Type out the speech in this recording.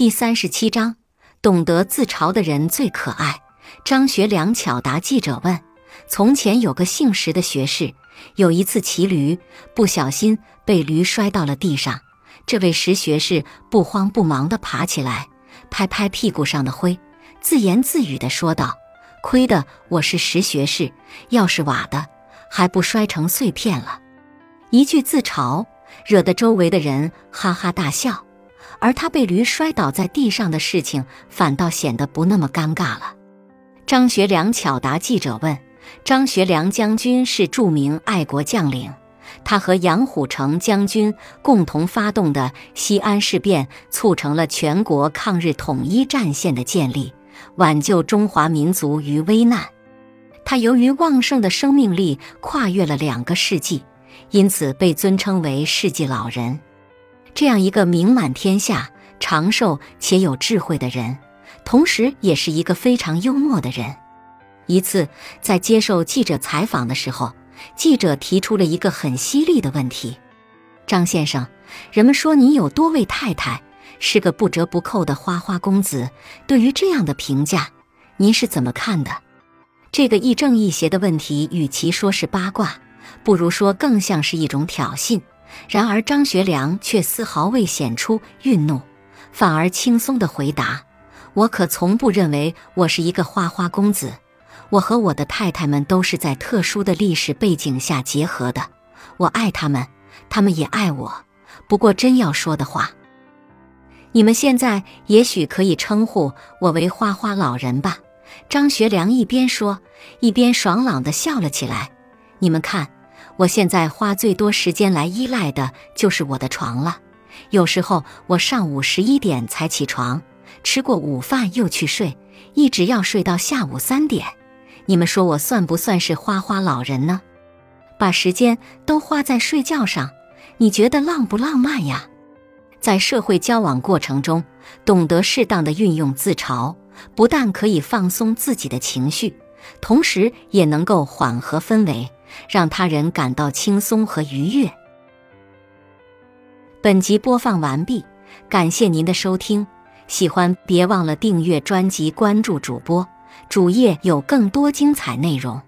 第三十七章，懂得自嘲的人最可爱。张学良巧答记者问：“从前有个姓石的学士，有一次骑驴，不小心被驴摔到了地上。这位石学士不慌不忙地爬起来，拍拍屁股上的灰，自言自语地说道：‘亏得我是石学士，要是瓦的，还不摔成碎片了。’一句自嘲，惹得周围的人哈哈大笑。”而他被驴摔倒在地上的事情，反倒显得不那么尴尬了。张学良巧答记者问：“张学良将军是著名爱国将领，他和杨虎城将军共同发动的西安事变，促成了全国抗日统一战线的建立，挽救中华民族于危难。他由于旺盛的生命力，跨越了两个世纪，因此被尊称为世纪老人。”这样一个名满天下、长寿且有智慧的人，同时也是一个非常幽默的人。一次在接受记者采访的时候，记者提出了一个很犀利的问题：“张先生，人们说你有多位太太，是个不折不扣的花花公子。对于这样的评价，您是怎么看的？”这个亦正亦邪的问题，与其说是八卦，不如说更像是一种挑衅。然而，张学良却丝毫未显出愠怒，反而轻松地回答：“我可从不认为我是一个花花公子。我和我的太太们都是在特殊的历史背景下结合的。我爱他们，他们也爱我。不过，真要说的话，你们现在也许可以称呼我为花花老人吧。”张学良一边说，一边爽朗地笑了起来。“你们看。”我现在花最多时间来依赖的就是我的床了。有时候我上午十一点才起床，吃过午饭又去睡，一直要睡到下午三点。你们说我算不算是花花老人呢？把时间都花在睡觉上，你觉得浪不浪漫呀？在社会交往过程中，懂得适当的运用自嘲，不但可以放松自己的情绪，同时也能够缓和氛围。让他人感到轻松和愉悦。本集播放完毕，感谢您的收听。喜欢别忘了订阅专辑、关注主播，主页有更多精彩内容。